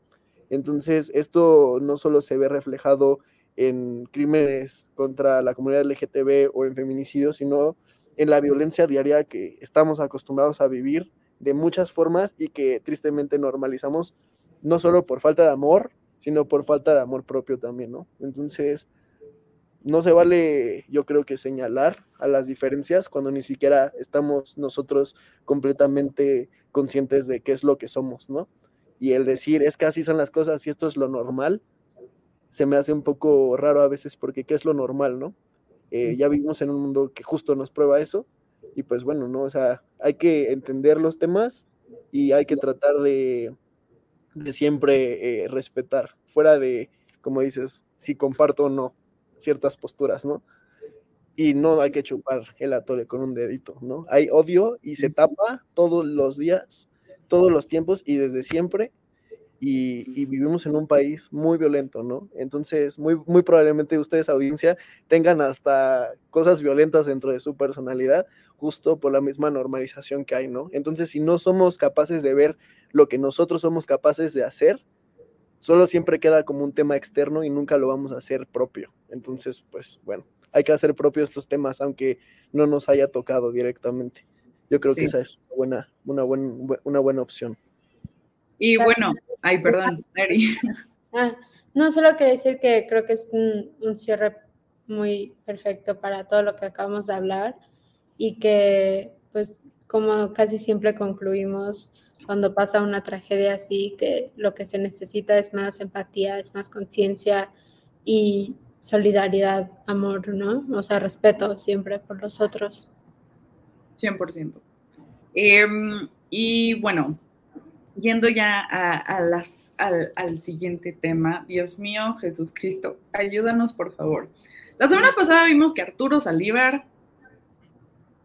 Entonces, esto no solo se ve reflejado en crímenes contra la comunidad LGTB o en feminicidios, sino en la violencia diaria que estamos acostumbrados a vivir de muchas formas y que tristemente normalizamos, no solo por falta de amor, sino por falta de amor propio también, ¿no? Entonces, no se vale, yo creo que señalar a las diferencias cuando ni siquiera estamos nosotros completamente conscientes de qué es lo que somos, ¿no? Y el decir, es que así son las cosas y esto es lo normal, se me hace un poco raro a veces porque ¿qué es lo normal, no? Eh, ya vivimos en un mundo que justo nos prueba eso y pues bueno, ¿no? O sea, hay que entender los temas y hay que tratar de, de siempre eh, respetar, fuera de, como dices, si comparto o no ciertas posturas, ¿no? Y no hay que chupar el atole con un dedito, ¿no? Hay odio y se tapa todos los días, todos los tiempos y desde siempre. Y, vivimos en un país muy violento, ¿no? Entonces, muy, muy probablemente ustedes, audiencia, tengan hasta cosas violentas dentro de su personalidad, justo por la misma normalización que hay, ¿no? Entonces, si no somos capaces de ver lo que nosotros somos capaces de hacer, solo siempre queda como un tema externo y nunca lo vamos a hacer propio. Entonces, pues bueno, hay que hacer propio estos temas, aunque no nos haya tocado directamente. Yo creo que esa es una buena, una, una buena opción. Y bueno, ay, perdón, Ah, no, solo quería decir que creo que es un, cierre muy perfecto para todo lo que acabamos de hablar y que, pues, como casi siempre concluimos, cuando pasa una tragedia así, que lo que se necesita es más empatía, es más conciencia y solidaridad, amor, ¿no? O sea, respeto siempre por los otros. 100%. Em, y bueno, yendo ya al, al, siguiente tema, Dios mío, Jesús Cristo, ayúdanos por favor. La semana pasada vimos que Arturo Salívar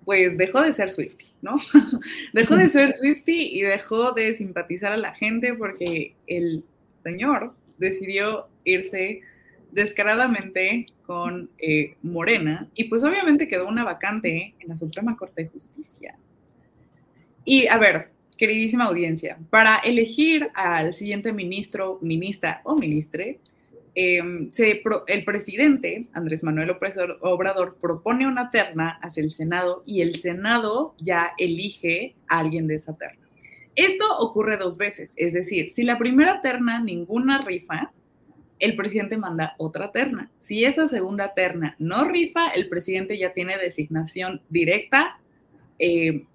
pues dejó de ser Swifty, ¿no? dejó de ser Swifty y dejó de simpatizar a la gente porque el señor decidió irse descaradamente con eh, Morena y pues obviamente quedó una vacante en la Suprema Corte de Justicia. Y a ver, queridísima audiencia, para elegir al siguiente ministro, ministra o ministre, Em, el presidente, Andrés Manuel Obrador, propone una terna hacia el Senado y el Senado ya elige a alguien de esa terna. Esto ocurre dos veces, es decir, si la primera terna ninguna rifa, el presidente manda otra terna. Si esa segunda terna no rifa, el presidente ya tiene designación directa em,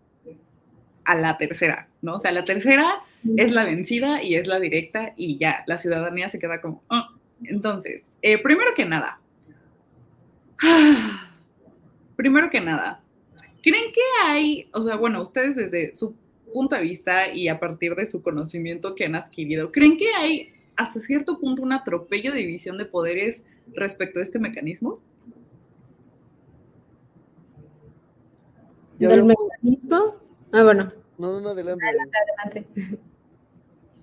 a la tercera, ¿no? O sea, la tercera es la vencida y es la directa y ya la ciudadanía se queda como, oh, entonces, eh, primero que nada, primero que nada, ¿creen que hay, o sea, bueno, ustedes desde su punto de vista y a partir de su conocimiento que han adquirido, ¿creen que hay hasta cierto punto un atropello de división de poderes respecto a este mecanismo? ¿Del mecanismo? Ah, bueno. No, no, adelante. Adelante, adelante.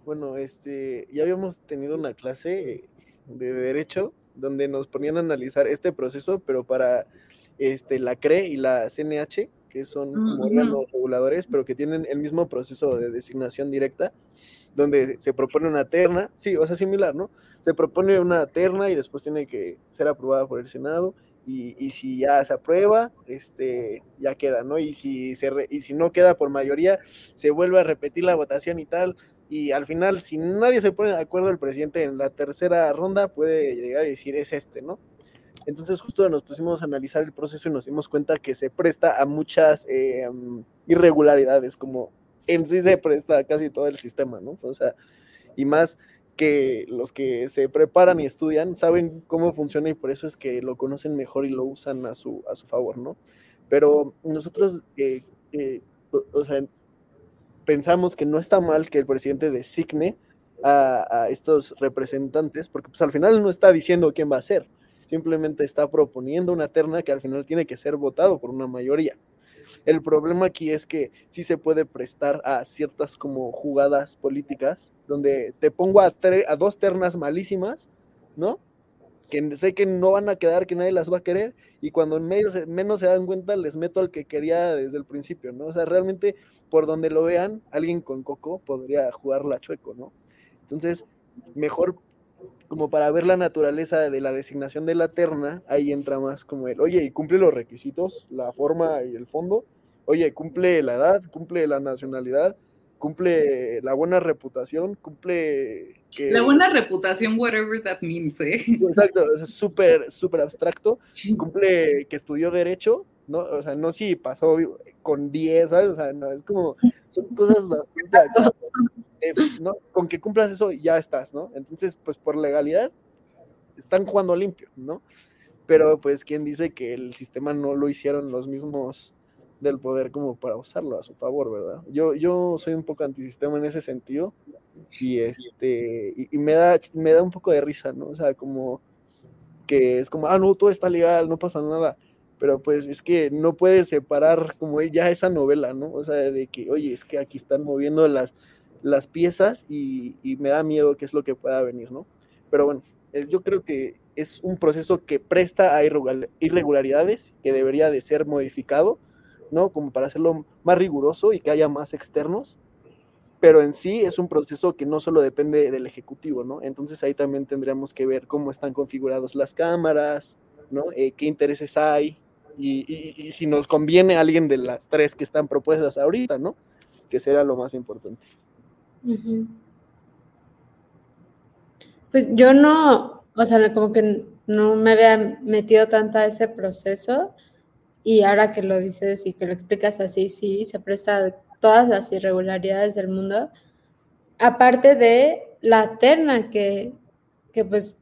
Bueno, este, ya habíamos tenido una clase de Derecho, donde nos ponían a analizar este proceso, pero para este, la CRE y la CNH, que son órganos reguladores, pero que tienen el mismo proceso de designación directa, donde se propone una terna, sí, o sea, similar, ¿no? Se propone una terna y después tiene que ser aprobada por el Senado, y, y si ya se aprueba, este, ya queda, ¿no? Y si, se y si no queda por mayoría, se vuelve a repetir la votación y tal, y al final, si nadie se pone de acuerdo, el presidente en la tercera ronda puede llegar y decir es este, ¿no? Entonces justo nos pusimos a analizar el proceso y nos dimos cuenta que se presta a muchas eh, irregularidades, como en sí se presta casi todo el sistema, ¿no? O sea, y más que los que se preparan y estudian saben cómo funciona y por eso es que lo conocen mejor y lo usan a su, a su favor, ¿no? Pero nosotros, eh, eh, o sea, pensamos que no está mal que el presidente designe a, estos representantes, porque pues al final no está diciendo quién va a ser, simplemente está proponiendo una terna que al final tiene que ser votado por una mayoría. El problema aquí es que sí se puede prestar a ciertas como jugadas políticas, donde te pongo a, a dos ternas malísimas, ¿no? que sé que no van a quedar, que nadie las va a querer, y cuando menos se dan cuenta, les meto al que quería desde el principio, ¿no? O sea, realmente, por donde lo vean, alguien con coco podría jugar la chueco, ¿no? Entonces, mejor como para ver la naturaleza de la designación de la terna, ahí entra más como el, oye, y cumple los requisitos, la forma y el fondo, oye, cumple la edad, cumple la nacionalidad, cumple la buena reputación, cumple La buena reputación, whatever that means, ¿eh? Exacto, es súper, súper abstracto. Cumple que estudió Derecho, ¿no? O sea, no si pasó con 10, ¿sabes? O sea, no, es como, son cosas bastante... ¿no? Con que cumplas eso ya estás, ¿no? Entonces, pues por legalidad, están jugando limpio, ¿no? Pero pues, ¿quién dice que el sistema no lo hicieron los mismos del poder como para usarlo a su favor, ¿verdad? Yo, yo soy un poco antisistema en ese sentido y este y, me da me da un poco de risa, ¿no? O sea, como que es como, ah, no, todo está legal, no pasa nada, pero pues es que no puedes separar como ya esa novela, ¿no? O sea, de que, oye, es que aquí están moviendo las, las piezas y, y me da miedo qué es lo que pueda venir, ¿no? Pero bueno, yo creo que es un proceso que presta a irregularidades, que debería de ser modificado, ¿no? Como para hacerlo más riguroso y que haya más externos, pero en sí es un proceso que no solo depende del Ejecutivo, ¿no? Entonces ahí también tendríamos que ver cómo están configuradas las cámaras, ¿no? Eh, qué intereses hay y, si nos conviene alguien de las tres que están propuestas ahorita, ¿no? Que será lo más importante. Pues yo no, o sea, como que no me había metido tanto a ese proceso y ahora que lo dices y que lo explicas así, sí, se presta todas las irregularidades del mundo, aparte de la terna que, que pues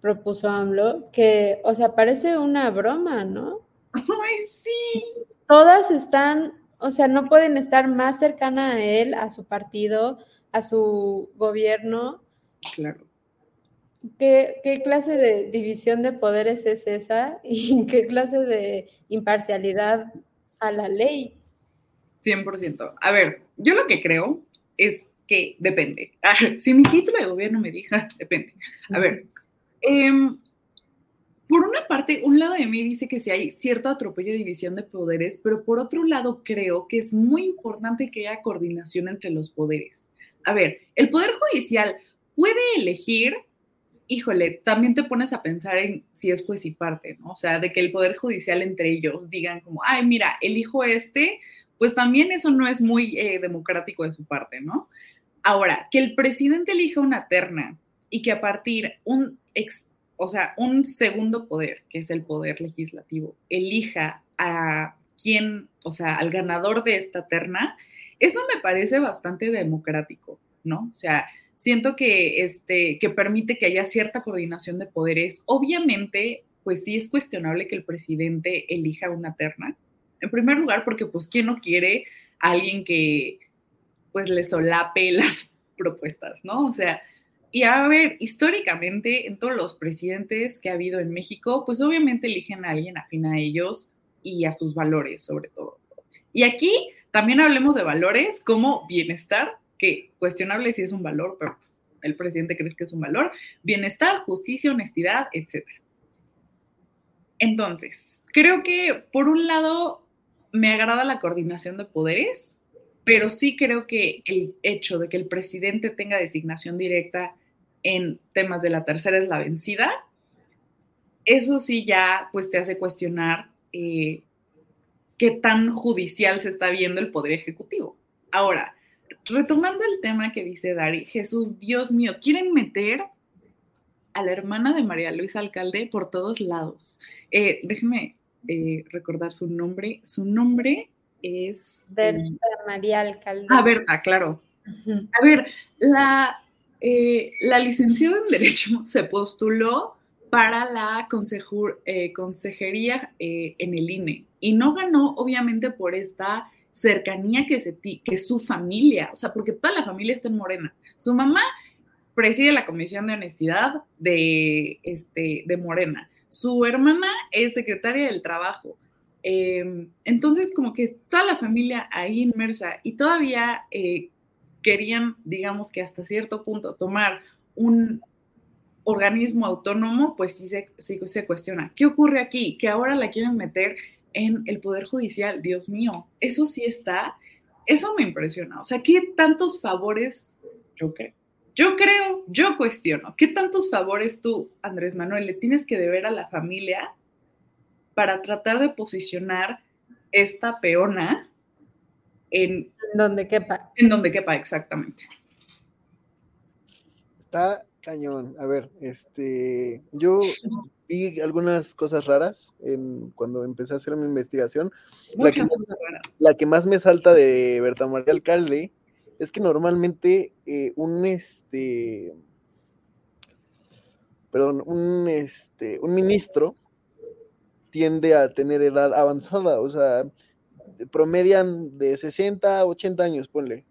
propuso AMLO, que, o sea, parece una broma, ¿no? ¡Ay, sí! Todas están, o sea, no pueden estar más cercana a él, a su partido, a su gobierno. Claro. ¿Qué, clase de división de poderes es esa? ¿Y qué clase de imparcialidad a la ley? 100%. A ver, yo lo que creo es que depende. si mi título de gobierno me diga, depende. A ver, em, por una parte, un lado de mí dice que sí hay cierto atropello y división de poderes, pero por otro lado creo que es muy importante que haya coordinación entre los poderes. A ver, el Poder Judicial puede elegir híjole, también te pones a pensar en si es juez y parte, ¿no? O sea, de que el Poder Judicial entre ellos digan como, ay, mira, elijo este, pues también eso no es muy eh, democrático de su parte, ¿no? Ahora, que el presidente elija una terna y que a partir un ex, o sea, un segundo poder, que es el poder legislativo, elija a quien, o sea, al ganador de esta terna, eso me parece bastante democrático, ¿no? O sea, siento que, este, que permite que haya cierta coordinación de poderes. Obviamente, pues sí es cuestionable que el presidente elija una terna. En primer lugar, porque pues quién no quiere a alguien que pues le solape las propuestas, ¿no? O sea, y a ver, históricamente en todos los presidentes que ha habido en México, pues obviamente eligen a alguien afín a ellos y a sus valores sobre todo. Y aquí también hablemos de valores como bienestar que cuestionable si es un valor, pero pues el presidente cree que es un valor, bienestar, justicia, honestidad, etc. Entonces, creo que por un lado me agrada la coordinación de poderes, pero sí creo que el hecho de que el presidente tenga designación directa en temas de la tercera es la vencida, eso sí ya pues te hace cuestionar eh, qué tan judicial se está viendo el poder ejecutivo. Ahora, retomando el tema que dice Dari, Jesús, Dios mío, quieren meter a la hermana de María Luisa Alcalde por todos lados. Eh, déjeme eh, recordar su nombre. Su nombre es... Berta María Alcalde. Ah, Berta, claro. A ver, la, eh, la licenciada en Derecho se postuló para la consejería en el INE y no ganó, obviamente, por esta cercanía que su familia, o sea, porque toda la familia está en Morena. Su mamá preside la Comisión de Honestidad de, este, de Morena. Su hermana es secretaria del Trabajo. Em, entonces, como que toda la familia ahí inmersa y todavía eh, querían, digamos que hasta cierto punto, tomar un organismo autónomo, pues sí se, sí se cuestiona. ¿Qué ocurre aquí? Que ahora la quieren meter en el Poder Judicial. Dios mío, eso sí está, eso me impresiona. O sea, ¿qué tantos favores, yo creo, yo creo, yo cuestiono, qué tantos favores tú, Andrés Manuel, le tienes que deber a la familia para tratar de posicionar esta peona en... En donde quepa. En donde quepa, exactamente. Está cañón. A ver, este, yo vi algunas cosas raras en, cuando empecé a hacer mi investigación. La que, la que, más me salta de Berta María Alcalde es que normalmente eh, un este perdón, un este un ministro tiende a tener edad avanzada, o sea, promedian de 60 a 80 años, ponle.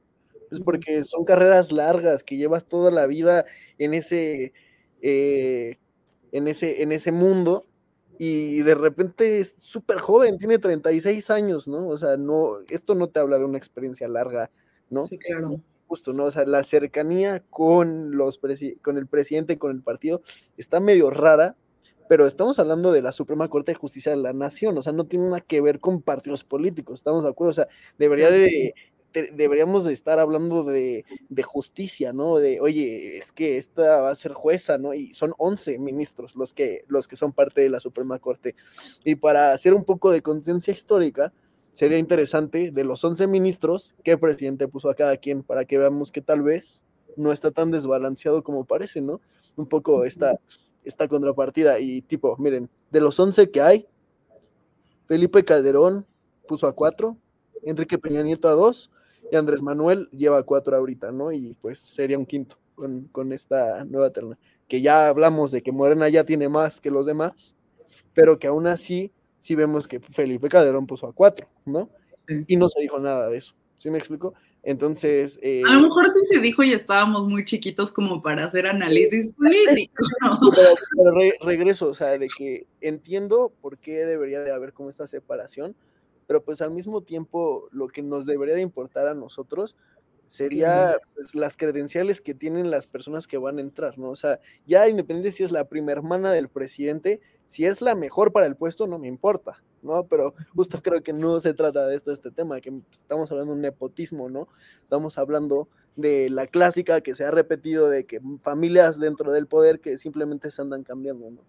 Es porque son carreras largas que llevas toda la vida en ese, eh, en ese, en ese mundo y de repente es súper joven, tiene 36 años, ¿no? O sea, no, esto no te habla de una experiencia larga, ¿no? Sí, claro. Justo, ¿no? O sea, la cercanía con, los con el presidente, con el partido, está medio rara, pero estamos hablando de la Suprema Corte de Justicia de la Nación, o sea, no tiene nada que ver con partidos políticos, estamos de acuerdo, o sea, debería de, deberíamos de estar hablando de, justicia, ¿no? De, oye, es que esta va a ser jueza, ¿no? Y son 11 ministros los que, los que son parte de la Suprema Corte. Y para hacer un poco de conciencia histórica, sería interesante de los 11 ministros, qué presidente puso a cada quien, para que veamos que tal vez no está tan desbalanceado como parece, ¿no? Un poco esta, esta contrapartida. Y tipo, miren, de los 11 que hay, Felipe Calderón puso a cuatro, Enrique Peña Nieto a dos, y Andrés Manuel lleva cuatro ahorita, ¿no? Y pues sería un quinto con, esta nueva terna. Que ya hablamos de que Morena ya tiene más que los demás, pero que aún así sí vemos que Felipe Calderón puso a cuatro, ¿no? Y no se dijo nada de eso. ¿Sí me explico? Entonces. Eh, a lo mejor sí se dijo y estábamos muy chiquitos como para hacer análisis político. Pero, regreso, o sea, de que entiendo por qué debería de haber como esta separación, pero pues al mismo tiempo lo que nos debería de importar a nosotros sería pues, las credenciales que tienen las personas que van a entrar, ¿no? O sea, ya independiente si es la primera hermana del presidente, si es la mejor para el puesto, no me importa, ¿no? Pero justo creo que no se trata de esto, este tema, que estamos hablando de un nepotismo, ¿no? Estamos hablando de la clásica que se ha repetido de que familias dentro del poder que simplemente se andan cambiando, ¿no?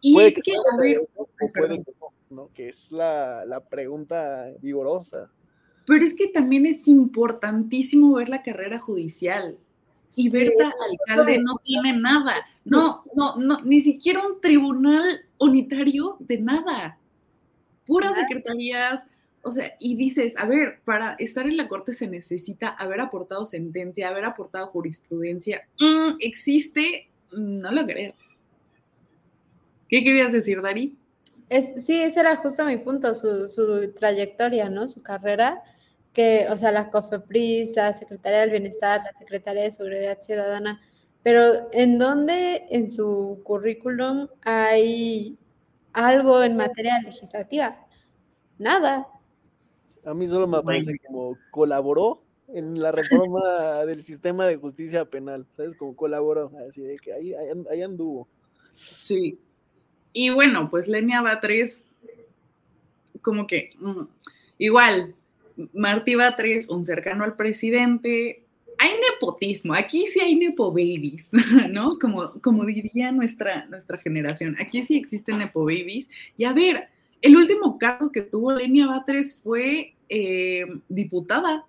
Y es que, a ver, puede que no. Que es la, pregunta vigorosa. Pero es que también es importantísimo ver la carrera judicial. Y ver que alcalde no tiene nada. No, no, no, ni siquiera un tribunal unitario de nada. Puras secretarías. O sea, y dices, a ver, para estar en la corte se necesita haber aportado sentencia, haber aportado jurisprudencia. Mm, ¿Existe? No lo creo. ¿Qué querías decir, Dari? Es, sí, ese era justo mi punto, su, su, trayectoria, ¿no? Su carrera, que, o sea, la COFEPRIS, la Secretaría del Bienestar, la Secretaría de Seguridad Ciudadana, pero ¿en dónde en su currículum hay algo en materia legislativa? Nada. A mí solo me parece como colaboró en la reforma del sistema de justicia penal, ¿sabes? Como colaboró, así de que ahí, ahí anduvo. Sí, y bueno, pues Lenia Batres, como que mm, igual, Martí Batres, un cercano al presidente, hay nepotismo, aquí sí hay nepo babies, ¿no? Como, como diría nuestra, nuestra generación, aquí sí existen nepo babies. Y a ver, el último cargo que tuvo Lenia Batres fue eh, diputada,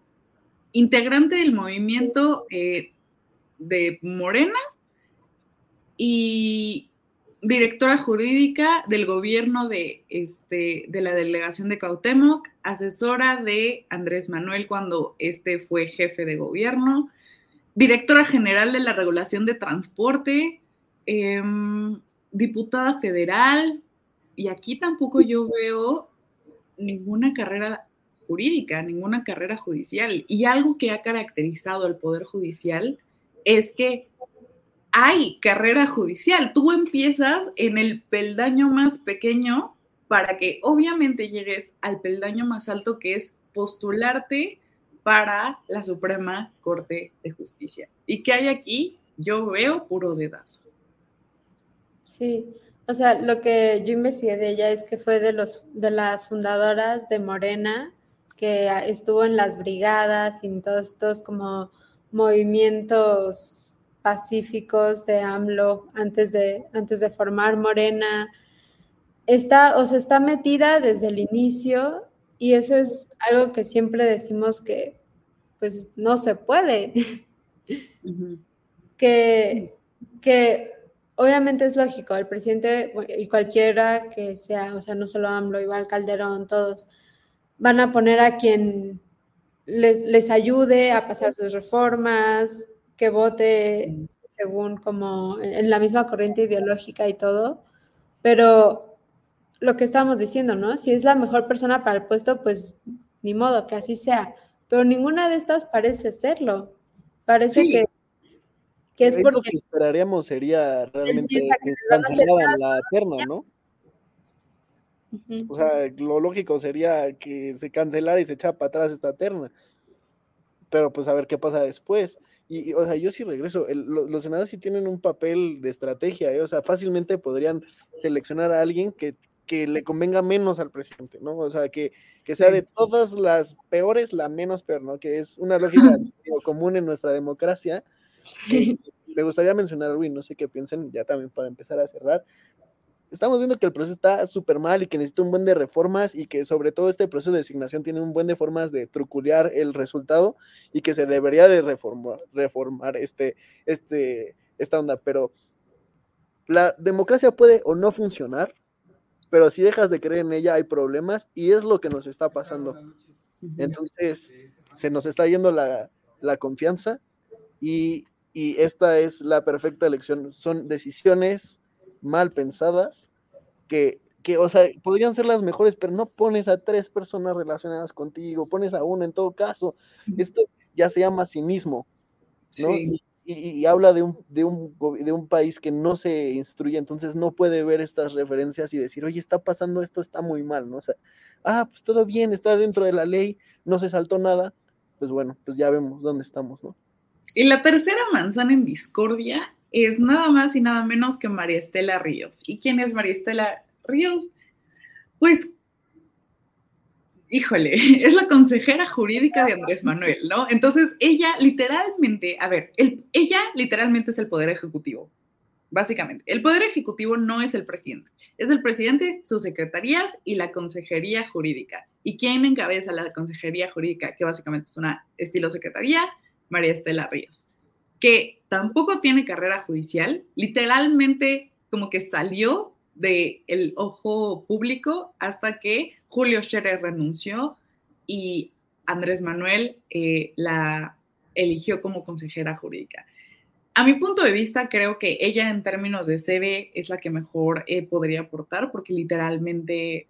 integrante del movimiento eh, de Morena y directora jurídica del gobierno de, este, de la delegación de Cautemoc, asesora de Andrés Manuel cuando este fue jefe de gobierno, directora general de la regulación de transporte, em, diputada federal, y aquí tampoco yo veo ninguna carrera jurídica, ninguna carrera judicial. Y algo que ha caracterizado al Poder Judicial es que hay carrera judicial. Tú empiezas en el peldaño más pequeño para que obviamente llegues al peldaño más alto que es postularte para la Suprema Corte de Justicia. ¿Y qué hay aquí? Yo veo puro dedazo. Sí, o sea, lo que yo investigué de ella es que fue de, los, de las fundadoras de Morena, que estuvo en las brigadas y en todos estos como movimientos pacíficos de AMLO antes de, antes de formar Morena. Está, o sea, está metida desde el inicio y eso es algo que siempre decimos que pues no se puede. que, que obviamente es lógico, el presidente y cualquiera que sea, o sea, no solo AMLO, igual Calderón, todos, van a poner a quien les, les ayude a pasar sus reformas, que vote según como en la misma corriente ideológica y todo, pero lo que estamos diciendo, ¿no? Si es la mejor persona para el puesto, pues ni modo, que así sea. Pero ninguna de estas parece serlo. Parece que, que es porque... Lo que esperaríamos sería realmente que cancelaran la terna, ¿no? O sea, lo lógico sería que se cancelara y se echara para atrás esta terna. Pero pues a ver qué pasa después. Y, o sea, yo sí regreso. los senadores sí tienen un papel de estrategia, ¿eh? o sea, fácilmente podrían seleccionar a alguien que, que, le convenga menos al presidente, ¿no? O sea, que, que sea de todas las peores, la menos peor, ¿no? Que es una lógica común en nuestra democracia. me gustaría mencionar algo y no sé qué piensen, ya también para empezar a cerrar, estamos viendo que el proceso está súper mal y que necesita un buen de reformas y que sobre todo este proceso de designación tiene un buen de formas de truculear el resultado y que se debería de reformar, reformar este, este, esta onda. Pero la democracia puede o no funcionar, pero si dejas de creer en ella hay problemas y es lo que nos está pasando. Entonces, se nos está yendo la, la confianza y, y esta es la perfecta elección. Son decisiones mal pensadas, que, que, o sea, podrían ser las mejores, pero no pones a tres personas relacionadas contigo, pones a una en todo caso. Esto ya se llama cinismo, ¿no? Y, y, habla de un, de, un, de un país que no se instruye, entonces no puede ver estas referencias y decir, oye, está pasando esto, está muy mal, ¿no? O sea, ah, pues todo bien, está dentro de la ley, no se saltó nada, pues bueno, pues ya vemos dónde estamos, ¿no? Y la tercera manzana en discordia es nada más y nada menos que María Estela Ríos. ¿Y quién es María Estela Ríos? Pues, híjole, es la consejera jurídica de Andrés Manuel, ¿no? Entonces, ella literalmente, a ver, ella literalmente es el poder ejecutivo, básicamente. El poder ejecutivo no es el presidente, es el presidente, sus secretarías y la consejería jurídica. ¿Y quién encabeza la consejería jurídica? Que básicamente es una estilo secretaría, María Estela Ríos que tampoco tiene carrera judicial, literalmente como que salió del el ojo público hasta que Julio Scherer renunció y Andrés Manuel eh, la eligió como consejera jurídica. A mi punto de vista, creo que ella en términos de CV es la que mejor eh, podría aportar porque literalmente,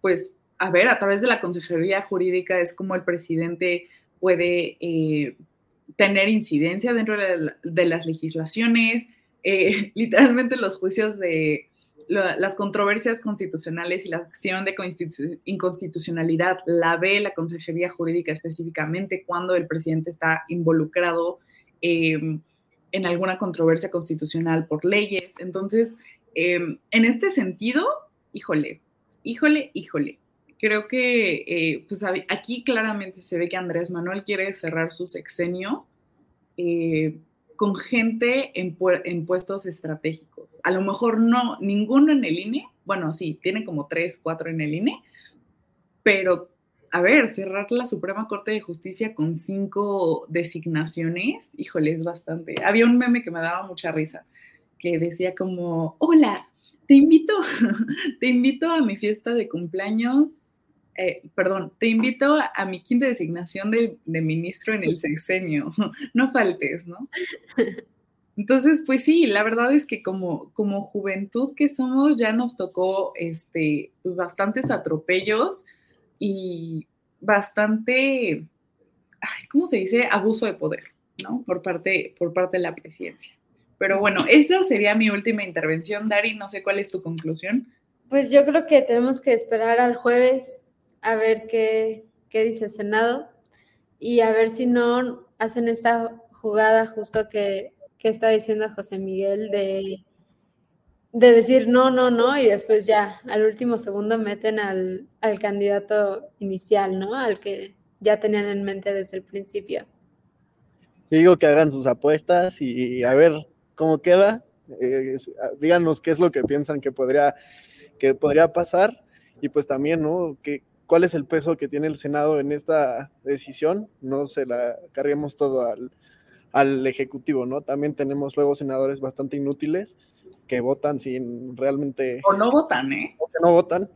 pues, a ver, a través de la consejería jurídica es como el presidente puede eh, tener incidencia dentro de, las legislaciones, eh, literalmente los juicios de las controversias constitucionales y la acción de inconstitucionalidad la ve la Consejería Jurídica específicamente cuando el presidente está involucrado em, en alguna controversia constitucional por leyes. Entonces, em, en este sentido, híjole, híjole, híjole, creo que eh, pues aquí claramente se ve que Andrés Manuel quiere cerrar su sexenio eh, con gente en, puestos estratégicos. A lo mejor no, ninguno en el INE, bueno, sí, tiene como tres, cuatro en el INE, pero a ver, cerrar la Suprema Corte de Justicia con cinco designaciones, híjole, es bastante. Había un meme que me daba mucha risa, que decía como, hola, te invito, te invito a mi fiesta de cumpleaños eh, perdón, te invito a mi quinta designación de, ministro en el sexenio, no faltes, ¿no? Entonces, pues sí, la verdad es que como, como juventud que somos, ya nos tocó este, pues bastantes atropellos y bastante, ¿cómo se dice? Abuso de poder, ¿no? Por parte, por parte de la presidencia. Pero bueno, eso sería mi última intervención, Dari. No sé cuál es tu conclusión. Pues yo creo que tenemos que esperar al jueves a ver qué, dice el Senado y a ver si no hacen esta jugada justo que, está diciendo José Miguel de, de, decir no, no, no, y después ya al último segundo meten al, candidato inicial, ¿no? Al que ya tenían en mente desde el principio. digo que hagan sus apuestas y a ver cómo queda. Eh, díganos qué es lo que piensan que podría, que podría pasar y pues también, ¿no? Que, cuál es el peso que tiene el Senado en esta decisión, no se la carguemos todo al, al Ejecutivo, ¿no? También tenemos luego senadores bastante inútiles que votan sin realmente... O no votan, ¿eh? O que no votan,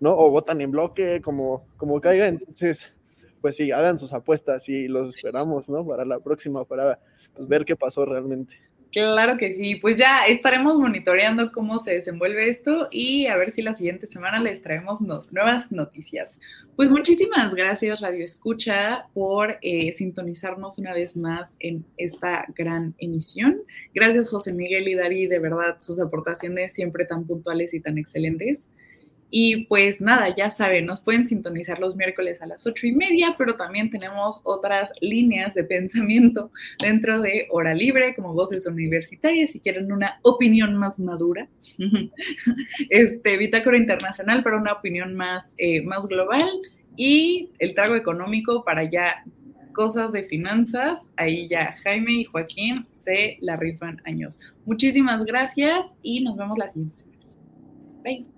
¿no? O votan en bloque, como, como caiga. Entonces, pues sí, hagan sus apuestas y los esperamos, ¿no? Para la próxima, para pues, ver qué pasó realmente. Claro que sí, pues ya estaremos monitoreando cómo se desenvuelve esto y a ver si la siguiente semana les traemos nuevas noticias. Pues muchísimas gracias Radio Escucha por eh, sintonizarnos una vez más en esta gran emisión. Gracias José Miguel y Dari, de verdad sus aportaciones siempre tan puntuales y tan excelentes. Y pues nada, ya saben, nos pueden sintonizar los miércoles a las ocho y media, pero también tenemos otras líneas de pensamiento dentro de Hora Libre, como voces universitarias, si quieren una opinión más madura. este, Bitácora Internacional para una opinión más, eh, más global y el trago económico para ya cosas de finanzas. Ahí ya Jaime y Joaquín se la rifan años. Muchísimas gracias y nos vemos la siguiente semana. Bye.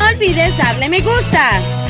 Olvides darle me gusta.